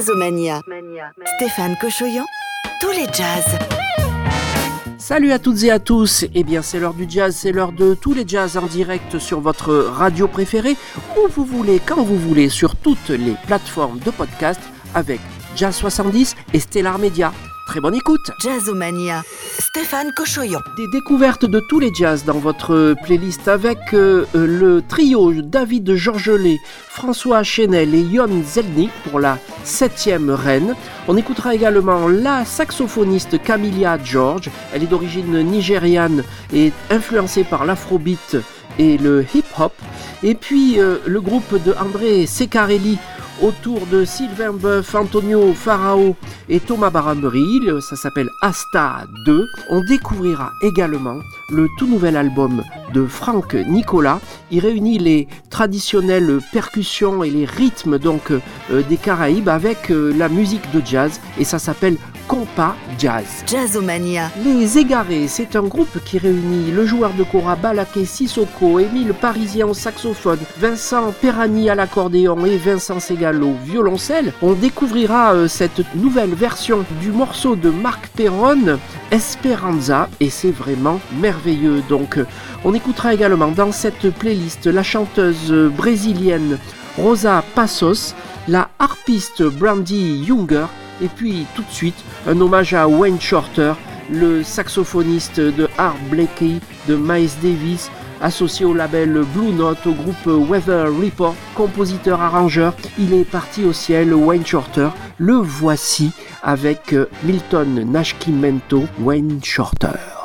Jazzomania. Stéphane Cochoyan, tous les jazz. Salut à toutes et à tous, eh bien c'est l'heure du jazz, c'est l'heure de tous les jazz en direct sur votre radio préférée, où vous voulez, quand vous voulez, sur toutes les plateformes de podcast avec Jazz 70 et Stellar Media. Très bonne écoute Jazzomania. Stéphane Cochoyon. Des découvertes de tous les jazz dans votre playlist avec euh, le trio David Georgelet, François Chenel et Yon Zelnik pour la septième reine. On écoutera également la saxophoniste Camilla George. Elle est d'origine nigériane et influencée par l'afrobeat et le hip-hop. Et puis euh, le groupe de André Secarelli autour de Sylvain Boeuf, Antonio Farao et Thomas Barambery. Ça s'appelle Asta 2. On découvrira également le tout nouvel album de Franck Nicolas. Il réunit les traditionnelles percussions et les rythmes donc euh, des Caraïbes avec euh, la musique de jazz et ça s'appelle Compa Jazz. Jazzomania. Les Égarés, c'est un groupe qui réunit le joueur de kora Balaké Sissoko, Émile Parisien au saxophone, Vincent Perani à l'accordéon et Vincent Segal au violoncelle. On découvrira euh, cette nouvelle version du morceau de Marc Perron, Esperanza, et c'est vraiment merveilleux. Donc, euh, on écoutera également dans cette playlist la chanteuse brésilienne Rosa Passos, la harpiste Brandy Younger et puis tout de suite, un hommage à Wayne Shorter, le saxophoniste de Art Blakey, de Miles Davis, associé au label Blue Note, au groupe Weather Report, compositeur-arrangeur. Il est parti au ciel, Wayne Shorter. Le voici avec Milton Nashkimento, Wayne Shorter.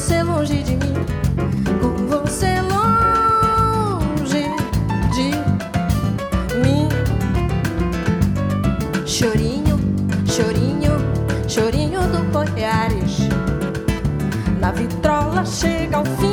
você longe de mim, com você longe de mim. Chorinho, chorinho, chorinho do Boiares, na vitrola chega ao fim.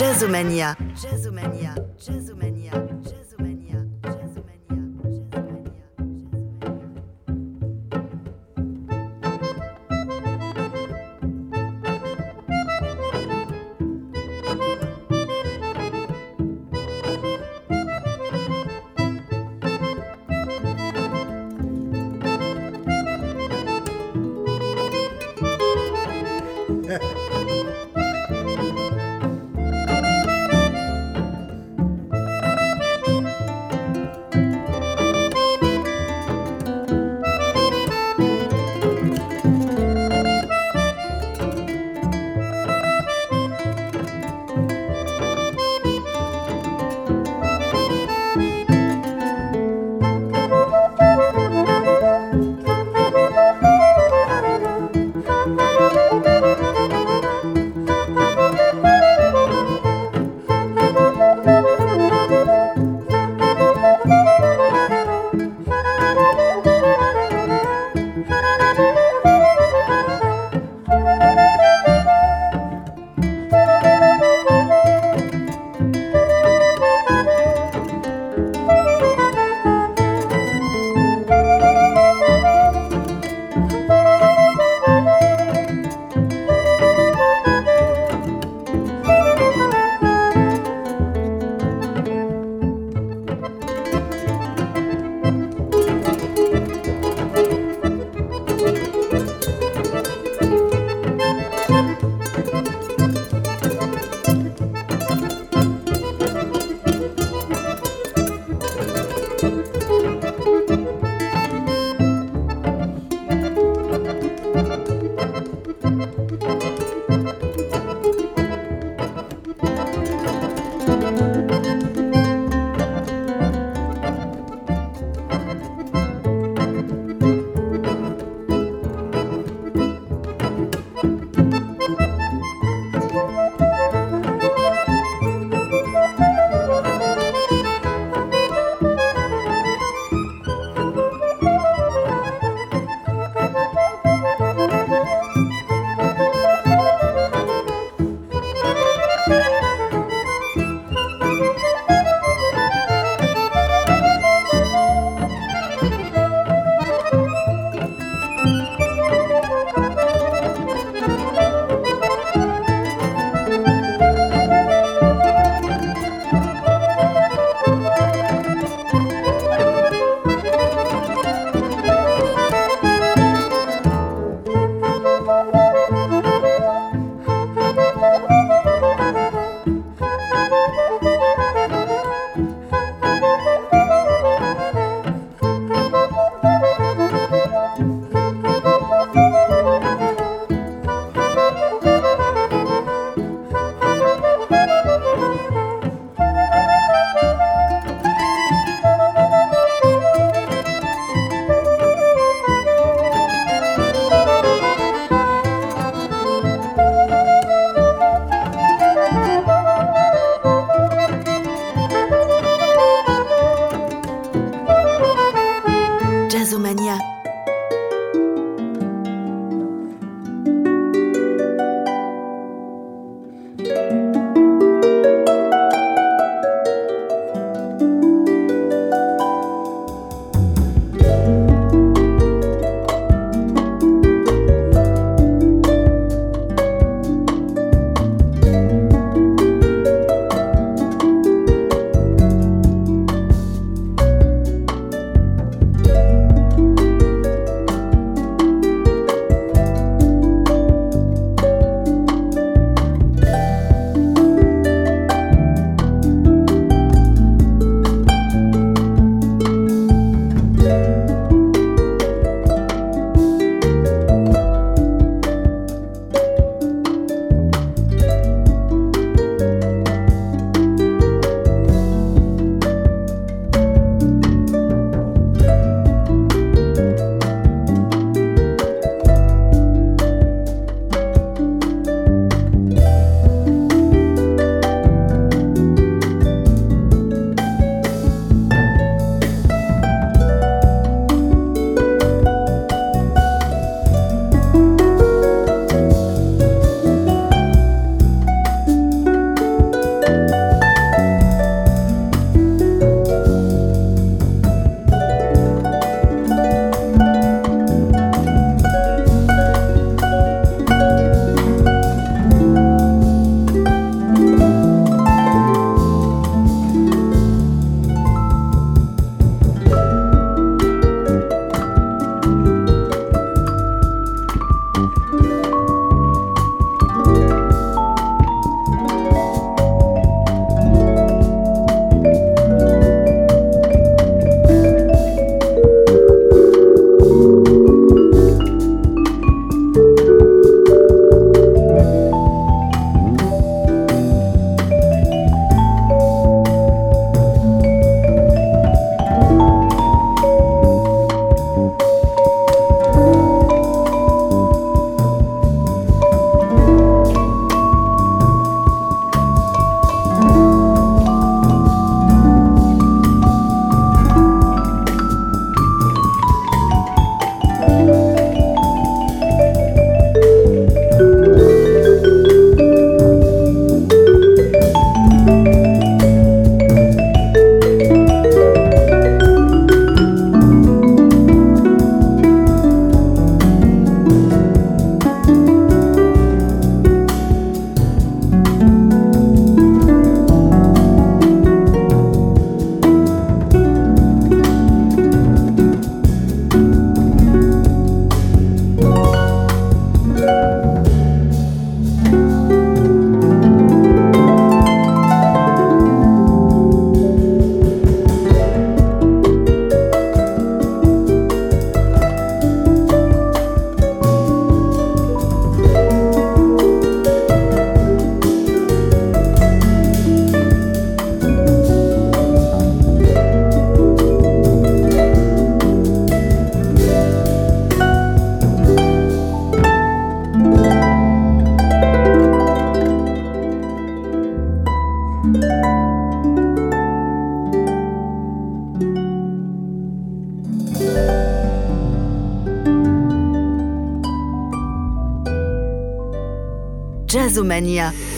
Jazzomania.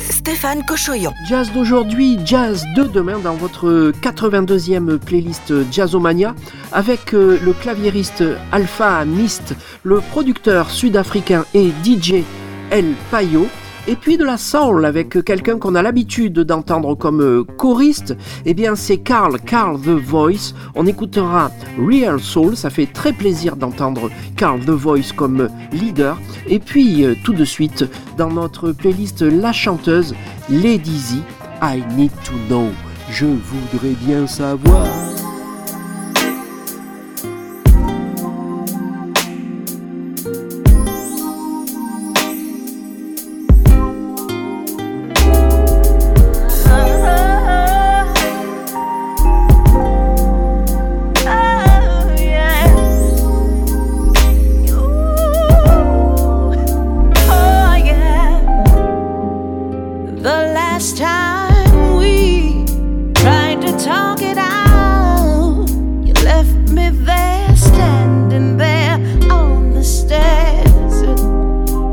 Stéphane Cochoyon. Jazz d'aujourd'hui, jazz de demain dans votre 82e playlist Jazzomania avec euh, le claviériste Alpha Mist, le producteur sud-africain et DJ El Payo et puis de la soul avec quelqu'un qu'on a l'habitude d'entendre comme euh, choriste, eh bien c'est Carl, Carl The Voice. On écoutera Real Soul, ça fait très plaisir d'entendre Carl The Voice comme leader. Et puis euh, tout de suite, dans notre playlist La chanteuse, Lady Z, I Need to Know. Je voudrais bien savoir. there, standing there on the stairs.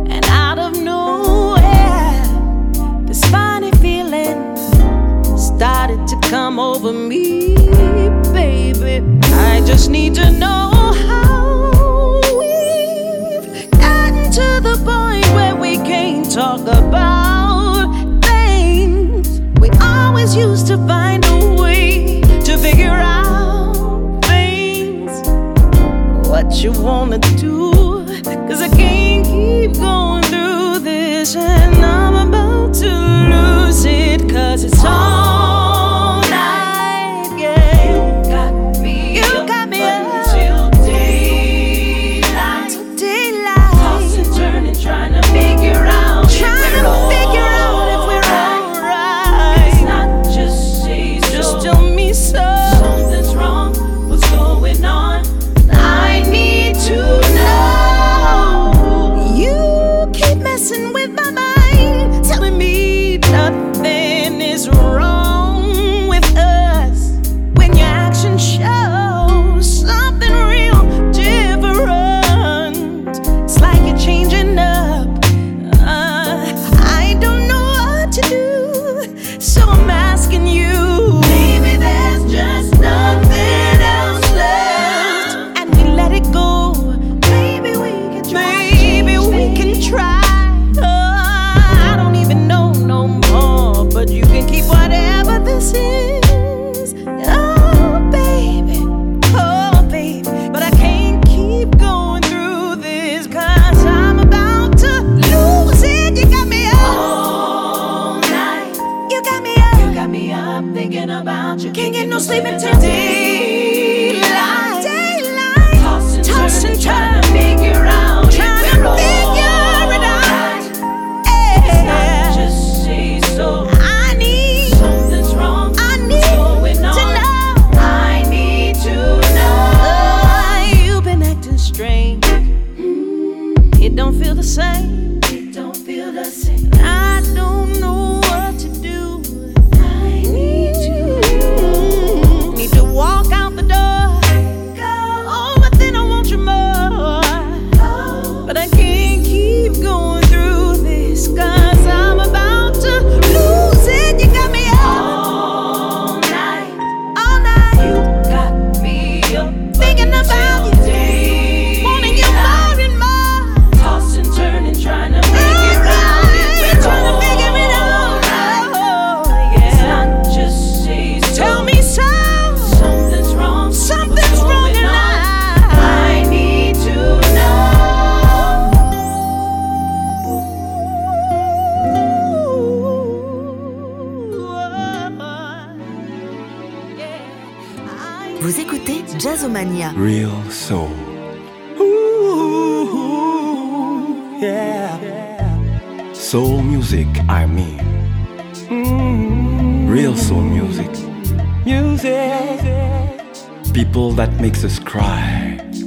And out of nowhere, this funny feeling started to come over me, baby. I just need to know how we've gotten to the point where we can't talk about things we always used to find. Makes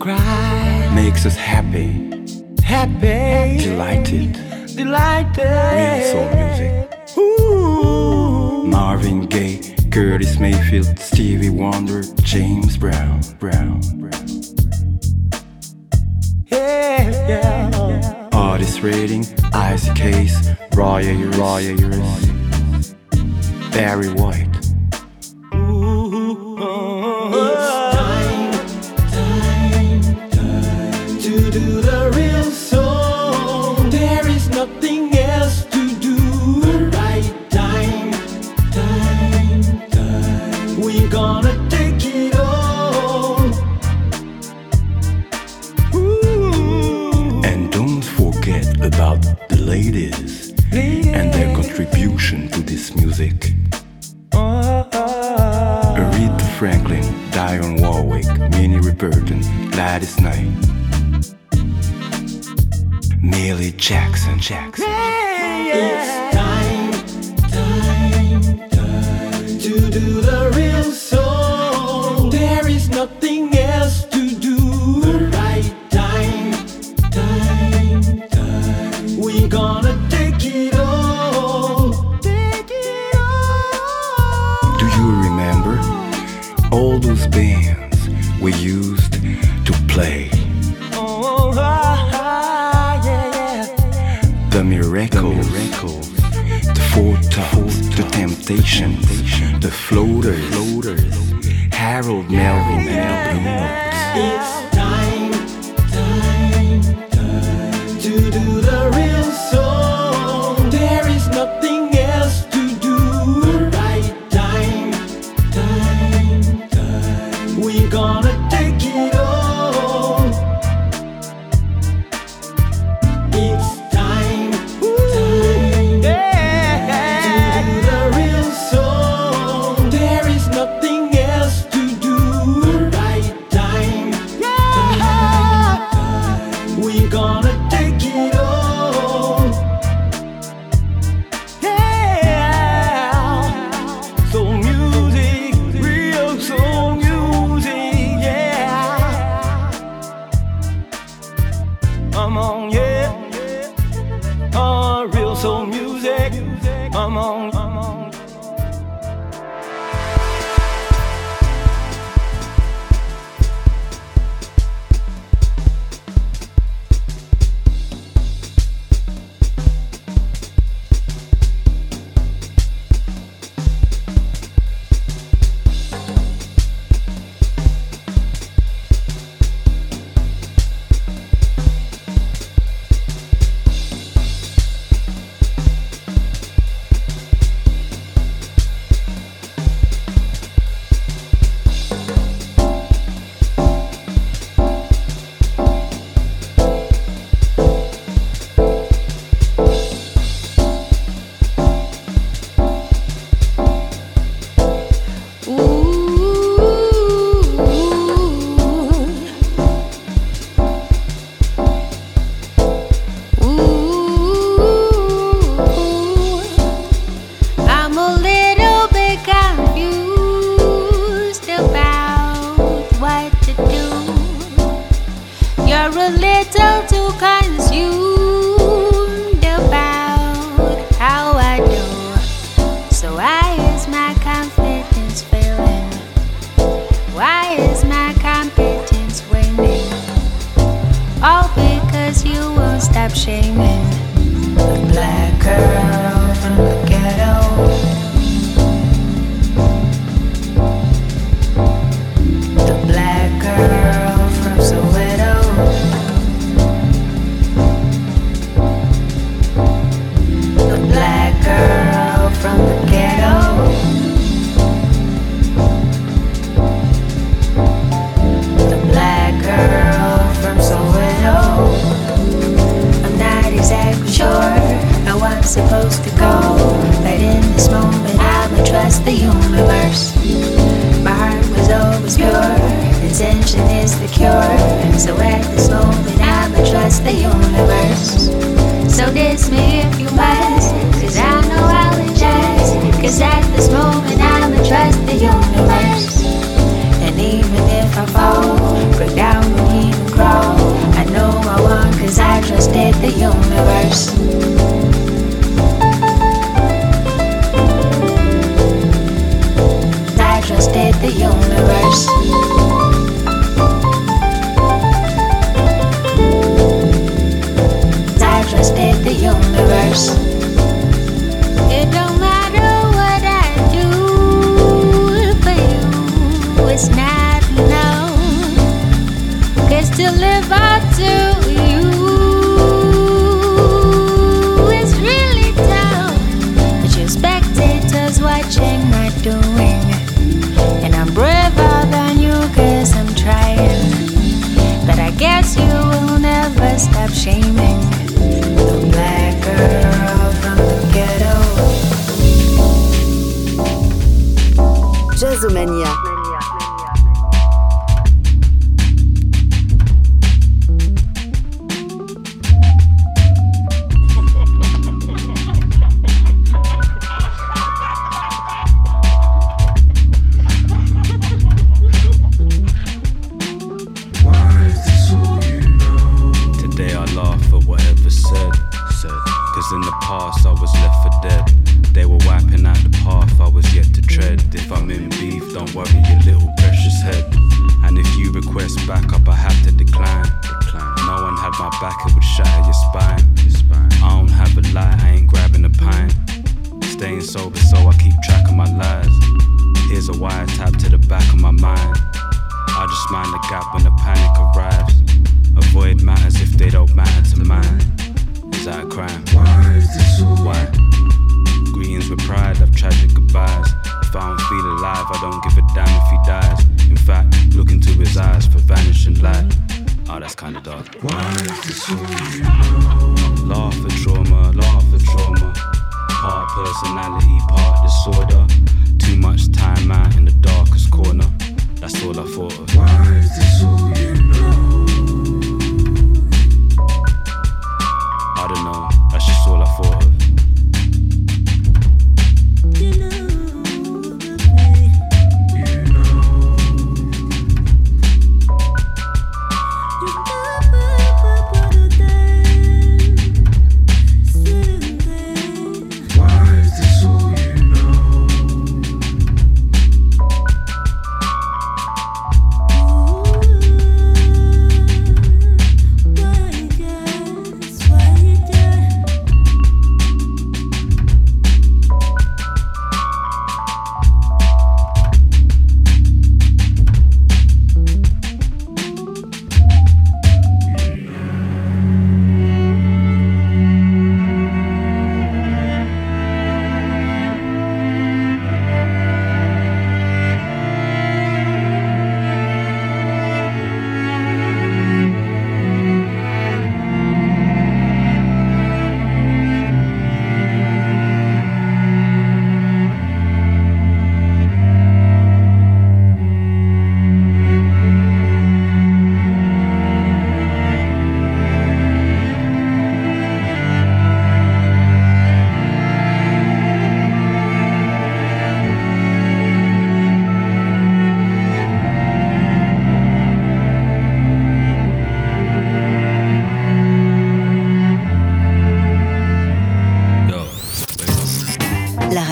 cry, makes us happy, happy, delighted, delighted. Real soul music. Ooh. Marvin Gaye, Curtis Mayfield, Stevie Wonder, James Brown, Brown, Brown. Yeah, yeah. Artist rating, Isaac Case, Roy Ayers, Barry White. Jackson. Yeah. Thank you.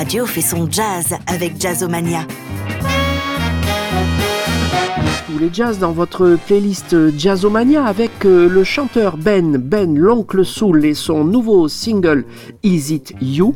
Fait son jazz avec Jazzomania. Tous les jazz dans votre playlist Jazzomania avec euh, le chanteur Ben, Ben l'oncle Soul et son nouveau single Is It You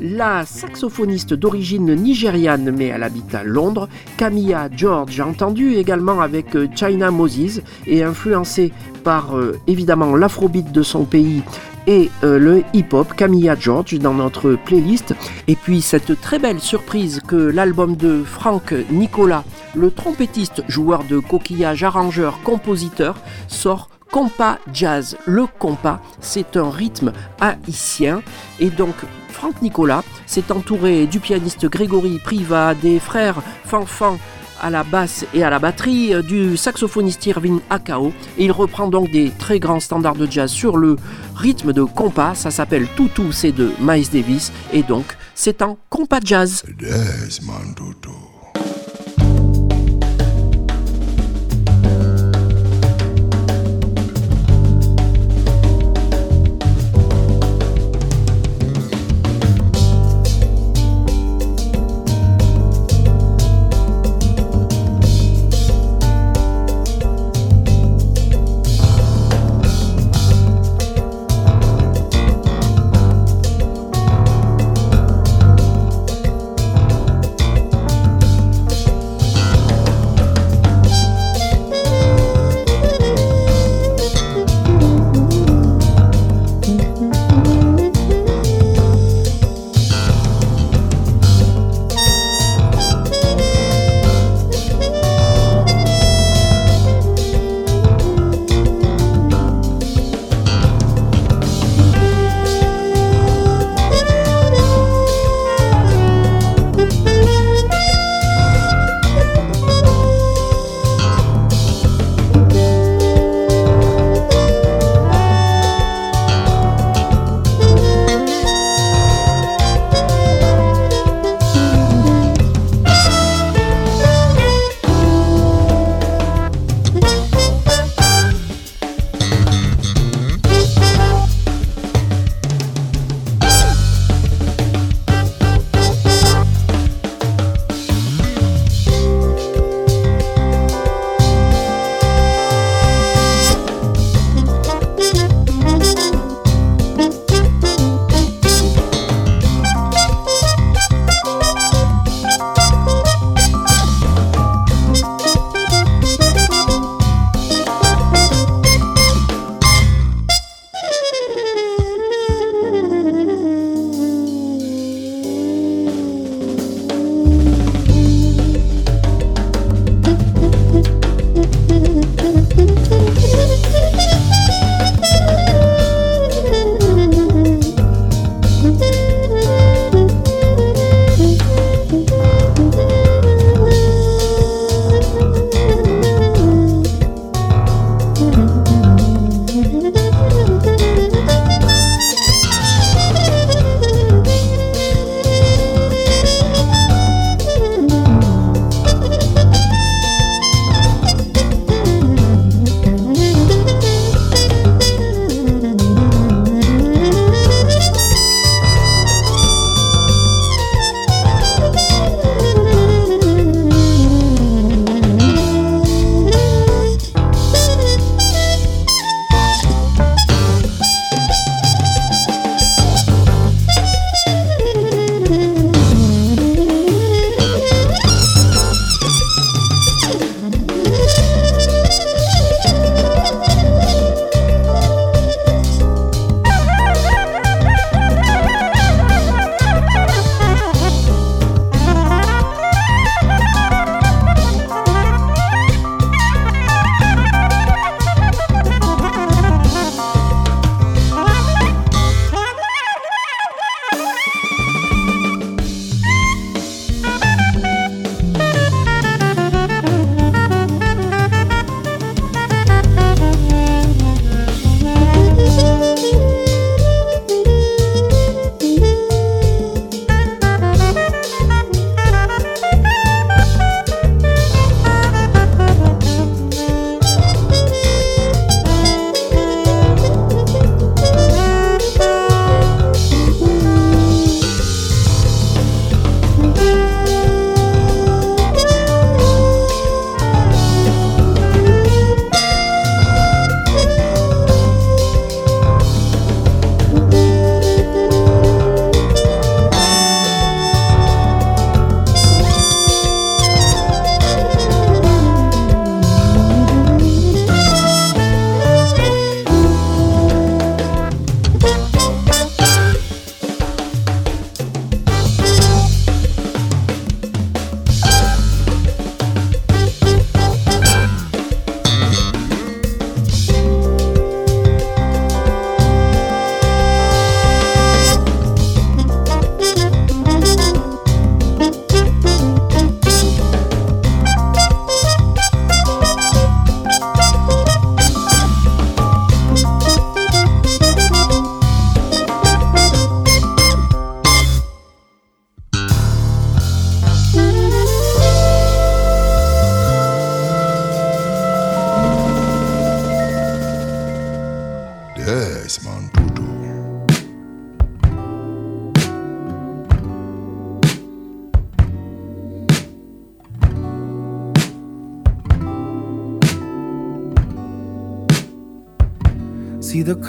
la saxophoniste d'origine nigériane mais elle habite à Londres, Camilla George, entendu également avec euh, China Moses et influencée par euh, évidemment l'afrobeat de son pays et euh, le hip-hop Camilla George dans notre playlist. Et puis cette très belle surprise que l'album de Frank Nicolas, le trompettiste, joueur de coquillage, arrangeur, compositeur, sort compas jazz. Le compas, c'est un rythme haïtien. Et donc, Franck Nicolas s'est entouré du pianiste Grégory Priva, des frères Fanfan à la basse et à la batterie, euh, du saxophoniste Irving Akao. Il reprend donc des très grands standards de jazz sur le rythme de compas. Ça s'appelle Toutou, c'est de Miles Davis. Et donc, c'est un compas jazz.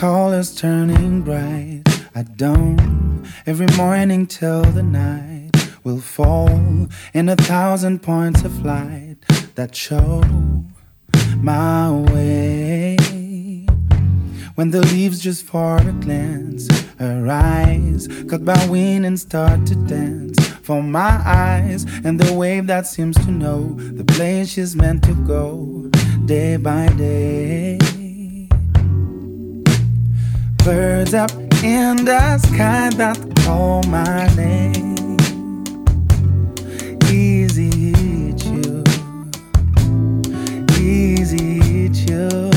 Colors turning bright. I don't every morning till the night will fall in a thousand points of light that show my way. When the leaves just for a glance, eyes cut by wind and start to dance for my eyes, and the wave that seems to know the place she's meant to go day by day. Birds up in the sky that call my name. Easy to, easy to.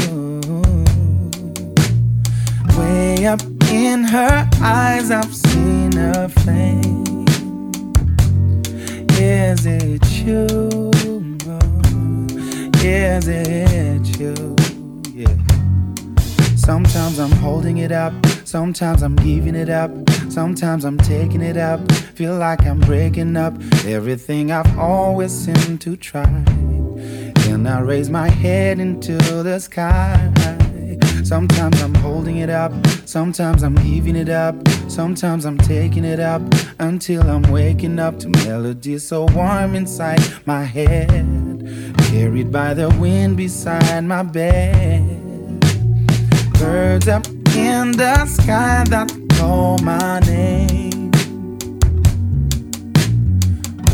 Way up in her eyes, I've seen a flame. Is it you? Is it you? Sometimes I'm holding it up, sometimes I'm giving it up, sometimes I'm taking it up. Feel like I'm breaking up. Everything I've always seemed to try. Then I raise my head into the sky. Sometimes I'm holding it up, sometimes I'm giving it up, sometimes I'm taking it up until I'm waking up to melodies so warm inside my head, carried by the wind beside my bed birds up in the sky that call my name.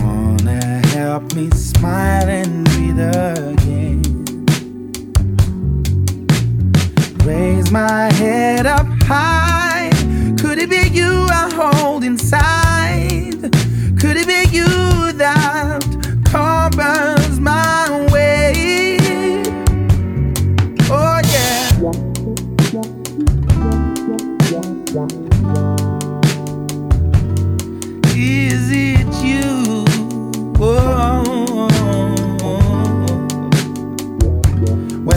Wanna help me smile and breathe again. Raise my head up high. Could it be you I hold inside? Could it be you that covers my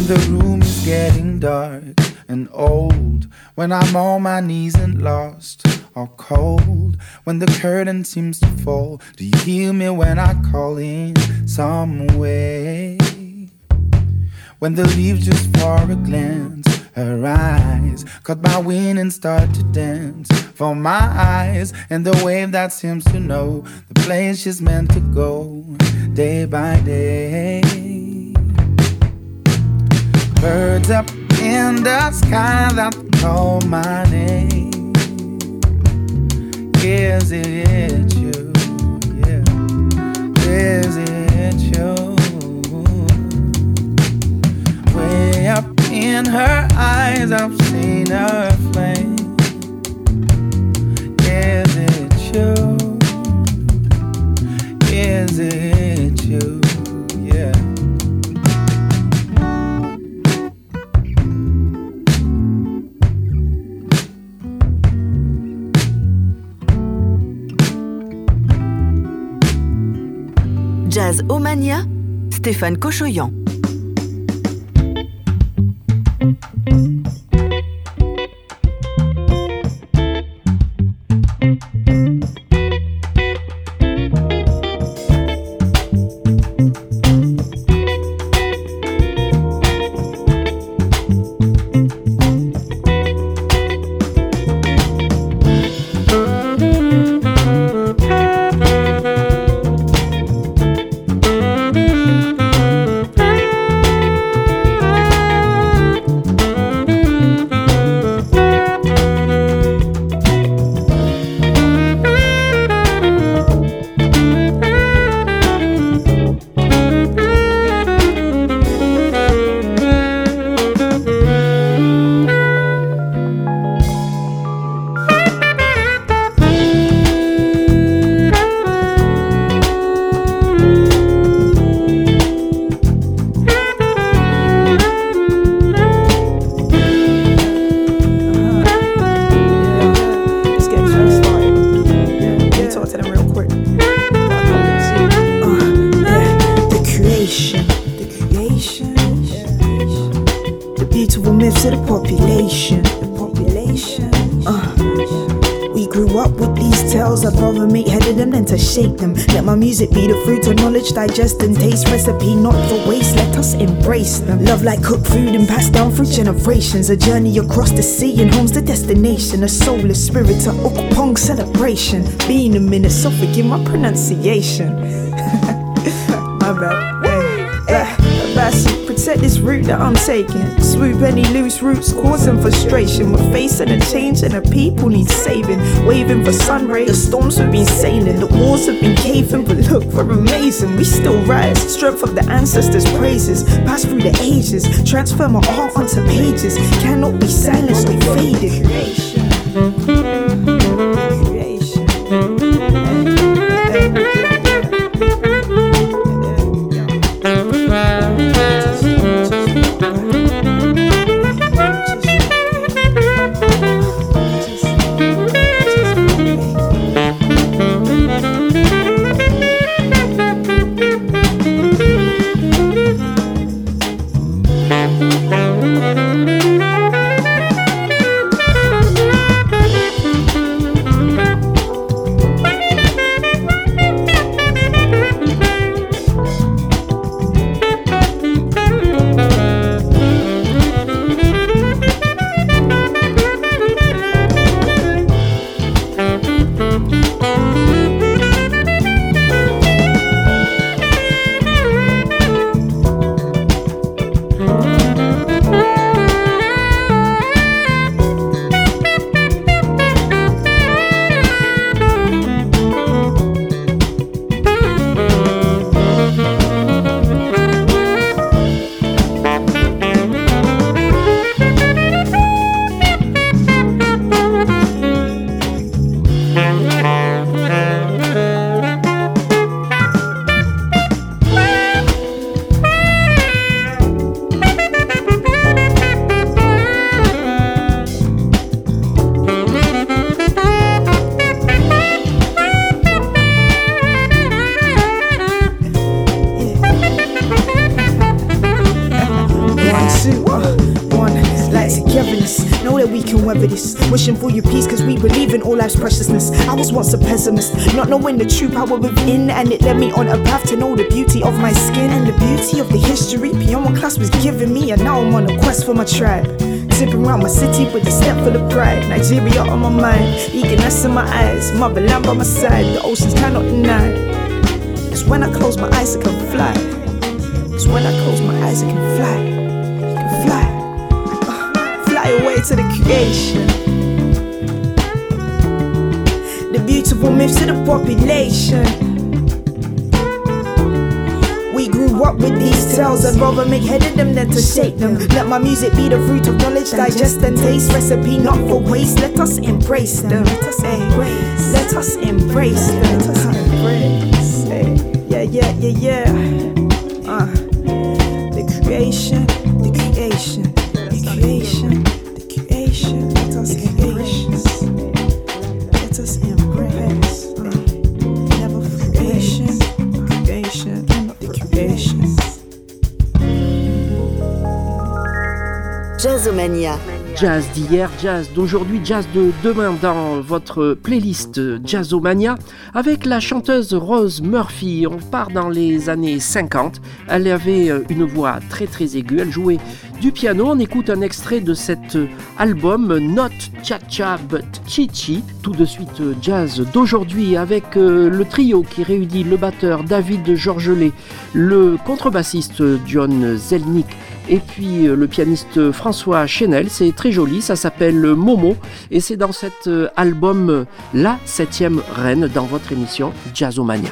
The room is getting dark and old, when I'm on my knees and lost or cold, when the curtain seems to fall, do you hear me when I call in some way? When the leaves just for a glance, eyes caught by wind and start to dance for my eyes, and the wave that seems to know the place she's meant to go day by day. Birds up in the sky that call my name. Is it you? Yeah. Is it you? Way up in her eyes, I've seen her flame. Omania, Stéphane Cochoyan. Digest and taste. Recipe not for waste, let us embrace them. Love like cooked food and passed down through generations. A journey across the sea and home's the destination. A soulless spirit, a Ukpong celebration. Being a minute, so forgive my pronunciation. This route that I'm taking. Swoop any loose roots, causing frustration. We're facing a change and the people need saving. Waving for sun rays, the storms have been sailing, the walls have been caving, but look, we're amazing. We still rise, strength of the ancestors' praises. Pass through the ages, transfer my art onto pages. Cannot be silenced or faded. Power within, and it led me on a path to know the beauty of my skin and the beauty of the history beyond what class was giving me. And now I'm on a quest for my tribe. Zipping around my city with a step full of pride. Nigeria on my mind, eagerness in my eyes. Motherland by my side, the oceans cannot deny. Cause when I close my eyes, I can fly. Cause when I close my eyes, I can fly. I can fly. Uh, fly away to the creation. Beautiful myths to the population. We grew up with these tales, I'd rather make head of them than to shake them. Let my music be the fruit of knowledge, digest and taste. Recipe not for waste, let us embrace them. Let us embrace, let us embrace them. Let us embrace. Yeah, yeah, yeah, yeah. Uh, the creation, Jazz d'hier, jazz d'aujourd'hui, jazz de demain dans votre playlist Jazzomania avec la chanteuse Rose Murphy. On part dans les années 50. Elle avait une voix très très aiguë. Elle jouait du piano. On écoute un extrait de cet album Not Cha Cha But Chichi. Tout de suite jazz d'aujourd'hui avec euh, le trio qui réunit le batteur David Georgelet, le contrebassiste John Zelnick et puis euh, le pianiste François Chenel. C'est très joli, ça s'appelle Momo et c'est dans cet euh, album La septième reine dans votre émission Jazzomania.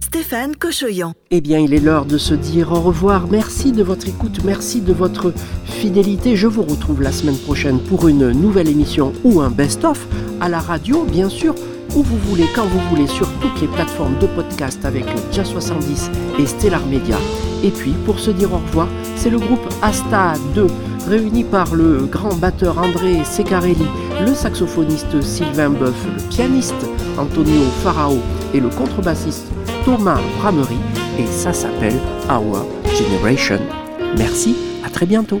Stéphane Cochoyan. Eh bien, il est l'heure de se dire au revoir. Merci de votre écoute, merci de votre fidélité. Je vous retrouve la semaine prochaine pour une nouvelle émission ou un best-of à la radio, bien sûr, où vous voulez, quand vous voulez, sur toutes les plateformes de podcast avec Jazz 70 et Stellar Media. Et puis, pour se dire au revoir, c'est le groupe Asta 2, réuni par le grand batteur André Secarelli, le saxophoniste Sylvain Boeuf, le pianiste Antonio Farao et le contrebassiste Thomas Bramery. Et ça s'appelle Our Generation. Merci, à très bientôt.